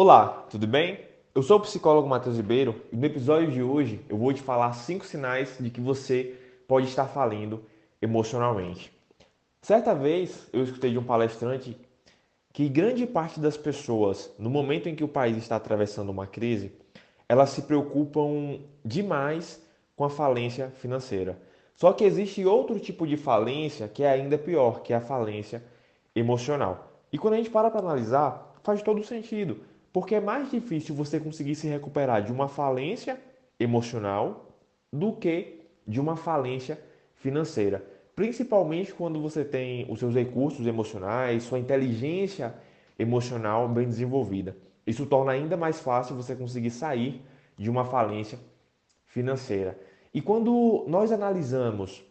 Olá, tudo bem? Eu sou o psicólogo Matheus Ribeiro e no episódio de hoje eu vou te falar cinco sinais de que você pode estar falindo emocionalmente. Certa vez eu escutei de um palestrante que grande parte das pessoas, no momento em que o país está atravessando uma crise, elas se preocupam demais com a falência financeira. Só que existe outro tipo de falência que é ainda pior, que é a falência emocional. E quando a gente para para analisar, faz todo sentido, porque é mais difícil você conseguir se recuperar de uma falência emocional do que de uma falência financeira. Principalmente quando você tem os seus recursos emocionais, sua inteligência emocional bem desenvolvida. Isso torna ainda mais fácil você conseguir sair de uma falência financeira. E quando nós analisamos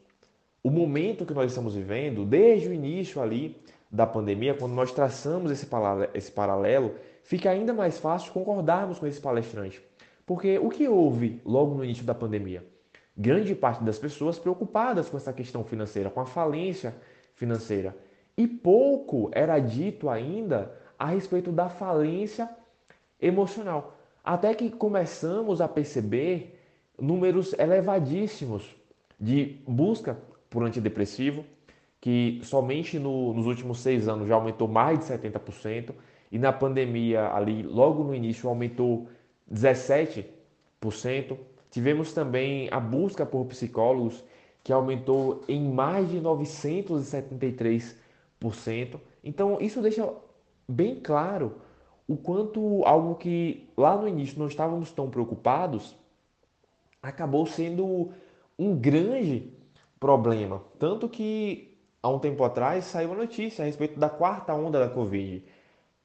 o momento que nós estamos vivendo, desde o início ali da pandemia, quando nós traçamos esse paralelo, fica ainda mais fácil concordarmos com esse palestrante. Porque o que houve logo no início da pandemia? Grande parte das pessoas preocupadas com essa questão financeira, com a falência financeira. E pouco era dito ainda a respeito da falência emocional. Até que começamos a perceber números elevadíssimos de busca por antidepressivo, que somente no, nos últimos seis anos já aumentou mais de 70%, e na pandemia, ali logo no início, aumentou 17%. Tivemos também a busca por psicólogos, que aumentou em mais de 973%. Então, isso deixa bem claro o quanto algo que lá no início não estávamos tão preocupados acabou sendo um grande problema. Tanto que há um tempo atrás saiu uma notícia a respeito da quarta onda da Covid,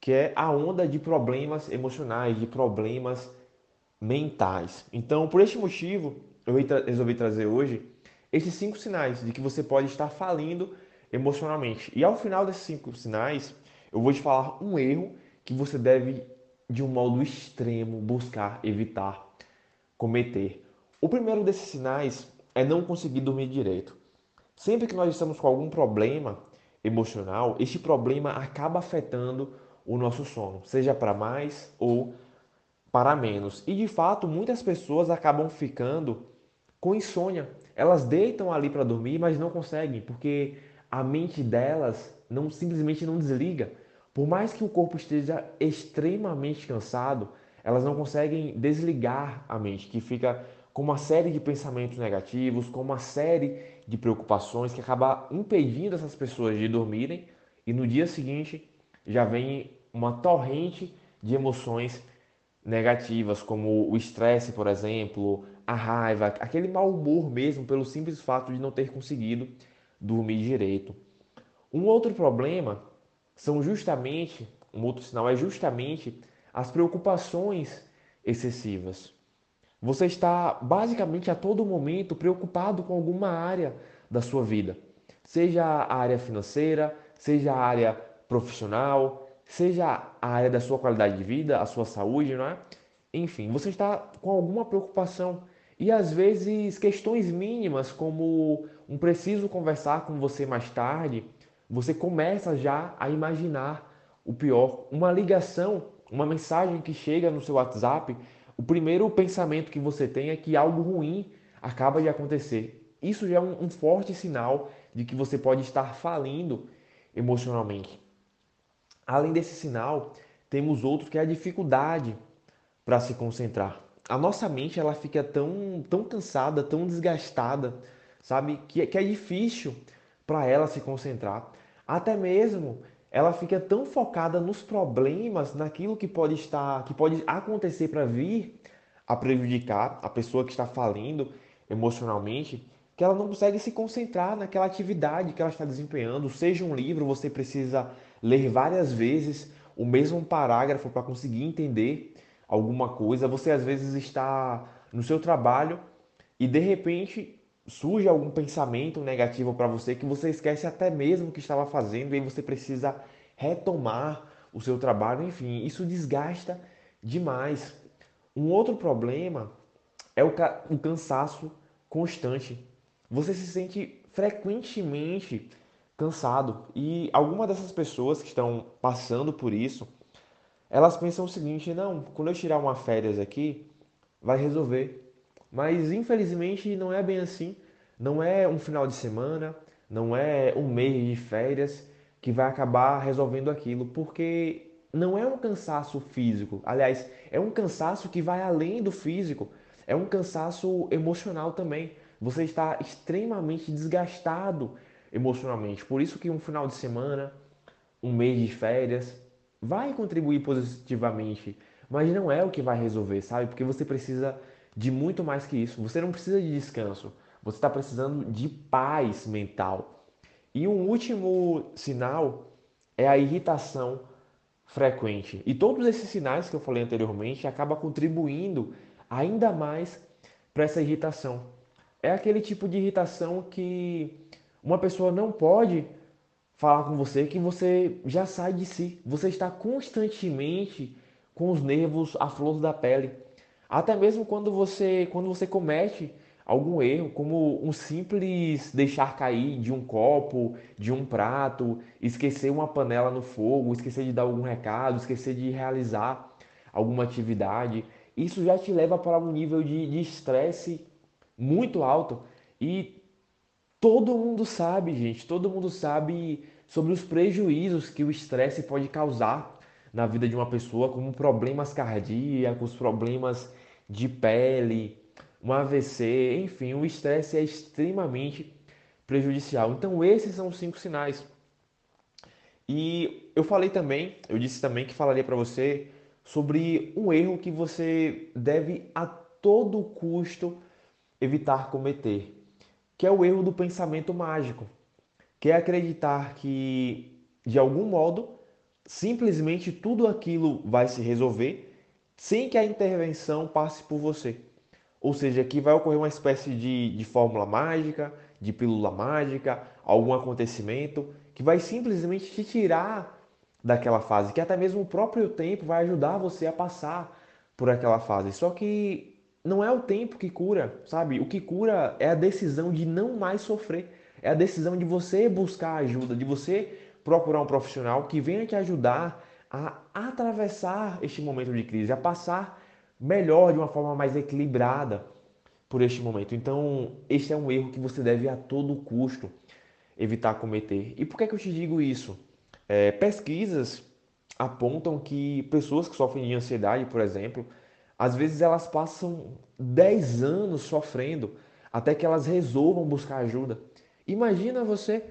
que é a onda de problemas emocionais, de problemas mentais. Então, por este motivo, eu resolvi trazer hoje esses cinco sinais de que você pode estar falindo emocionalmente. E ao final desses cinco sinais, eu vou te falar um erro que você deve, de um modo extremo, buscar evitar cometer. O primeiro desses sinais é não conseguir dormir direito. Sempre que nós estamos com algum problema emocional, este problema acaba afetando o nosso sono, seja para mais ou para menos. E de fato, muitas pessoas acabam ficando com insônia. Elas deitam ali para dormir, mas não conseguem, porque a mente delas não simplesmente não desliga. Por mais que o corpo esteja extremamente cansado, elas não conseguem desligar a mente, que fica com uma série de pensamentos negativos, com uma série de preocupações que acaba impedindo essas pessoas de dormirem e no dia seguinte já vem uma torrente de emoções negativas, como o estresse, por exemplo, a raiva, aquele mau humor mesmo pelo simples fato de não ter conseguido dormir direito. Um outro problema são justamente, um outro sinal é justamente as preocupações excessivas. Você está basicamente a todo momento preocupado com alguma área da sua vida, seja a área financeira, seja a área profissional, seja a área da sua qualidade de vida, a sua saúde, não é? Enfim, você está com alguma preocupação e às vezes questões mínimas como um preciso conversar com você mais tarde, você começa já a imaginar o pior, uma ligação, uma mensagem que chega no seu WhatsApp o primeiro pensamento que você tem é que algo ruim acaba de acontecer. Isso já é um, um forte sinal de que você pode estar falindo emocionalmente. Além desse sinal, temos outro que é a dificuldade para se concentrar. A nossa mente ela fica tão, tão cansada, tão desgastada, sabe, que, que é difícil para ela se concentrar. Até mesmo ela fica tão focada nos problemas, naquilo que pode estar, que pode acontecer para vir a prejudicar a pessoa que está falindo emocionalmente, que ela não consegue se concentrar naquela atividade que ela está desempenhando. Seja um livro, você precisa ler várias vezes o mesmo parágrafo para conseguir entender alguma coisa. Você às vezes está no seu trabalho e de repente surge algum pensamento negativo para você que você esquece até mesmo o que estava fazendo e aí você precisa retomar o seu trabalho, enfim, isso desgasta demais. Um outro problema é o, ca o cansaço constante. Você se sente frequentemente cansado e algumas dessas pessoas que estão passando por isso, elas pensam o seguinte: não, quando eu tirar uma férias aqui, vai resolver. Mas infelizmente não é bem assim. Não é um final de semana, não é um mês de férias que vai acabar resolvendo aquilo, porque não é um cansaço físico. Aliás, é um cansaço que vai além do físico. É um cansaço emocional também. Você está extremamente desgastado emocionalmente. Por isso que um final de semana, um mês de férias, vai contribuir positivamente, mas não é o que vai resolver, sabe? Porque você precisa de muito mais que isso. Você não precisa de descanso, você está precisando de paz mental. E um último sinal é a irritação frequente. E todos esses sinais que eu falei anteriormente acabam contribuindo ainda mais para essa irritação. É aquele tipo de irritação que uma pessoa não pode falar com você que você já sai de si. Você está constantemente com os nervos à flor da pele. Até mesmo quando você, quando você comete algum erro, como um simples deixar cair de um copo, de um prato, esquecer uma panela no fogo, esquecer de dar algum recado, esquecer de realizar alguma atividade, isso já te leva para um nível de estresse muito alto e todo mundo sabe, gente, todo mundo sabe sobre os prejuízos que o estresse pode causar na vida de uma pessoa, como problemas cardíacos, problemas de pele, um AVC, enfim, o estresse é extremamente prejudicial. Então, esses são os cinco sinais. E eu falei também, eu disse também que falaria para você sobre um erro que você deve a todo custo evitar cometer, que é o erro do pensamento mágico que é acreditar que, de algum modo, simplesmente tudo aquilo vai se resolver sem que a intervenção passe por você. Ou seja, que vai ocorrer uma espécie de, de fórmula mágica, de pílula mágica, algum acontecimento que vai simplesmente te tirar daquela fase, que até mesmo o próprio tempo vai ajudar você a passar por aquela fase. Só que não é o tempo que cura, sabe? O que cura é a decisão de não mais sofrer. É a decisão de você buscar ajuda, de você procurar um profissional que venha te ajudar a atravessar este momento de crise, a passar melhor, de uma forma mais equilibrada por este momento. Então, este é um erro que você deve a todo custo evitar cometer. E por que, que eu te digo isso? É, pesquisas apontam que pessoas que sofrem de ansiedade, por exemplo, às vezes elas passam 10 anos sofrendo até que elas resolvam buscar ajuda. Imagina você,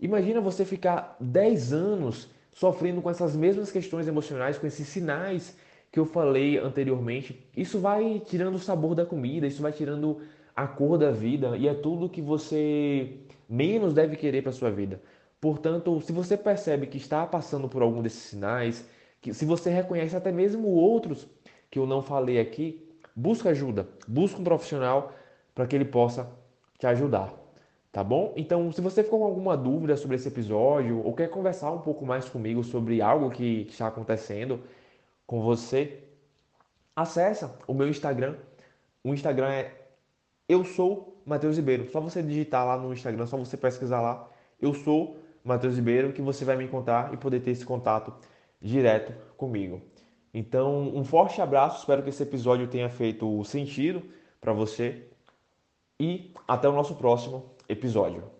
imagina você ficar 10 anos sofrendo com essas mesmas questões emocionais, com esses sinais que eu falei anteriormente. Isso vai tirando o sabor da comida, isso vai tirando a cor da vida e é tudo que você menos deve querer para sua vida. Portanto, se você percebe que está passando por algum desses sinais, que se você reconhece até mesmo outros que eu não falei aqui, busca ajuda, busca um profissional para que ele possa te ajudar tá bom? Então, se você ficou com alguma dúvida sobre esse episódio ou quer conversar um pouco mais comigo sobre algo que está acontecendo com você, acessa o meu Instagram. O Instagram é eu sou Matheus Ribeiro. Só você digitar lá no Instagram, só você pesquisar lá, eu sou Matheus Ribeiro, que você vai me encontrar e poder ter esse contato direto comigo. Então, um forte abraço, espero que esse episódio tenha feito sentido para você e até o nosso próximo episódio.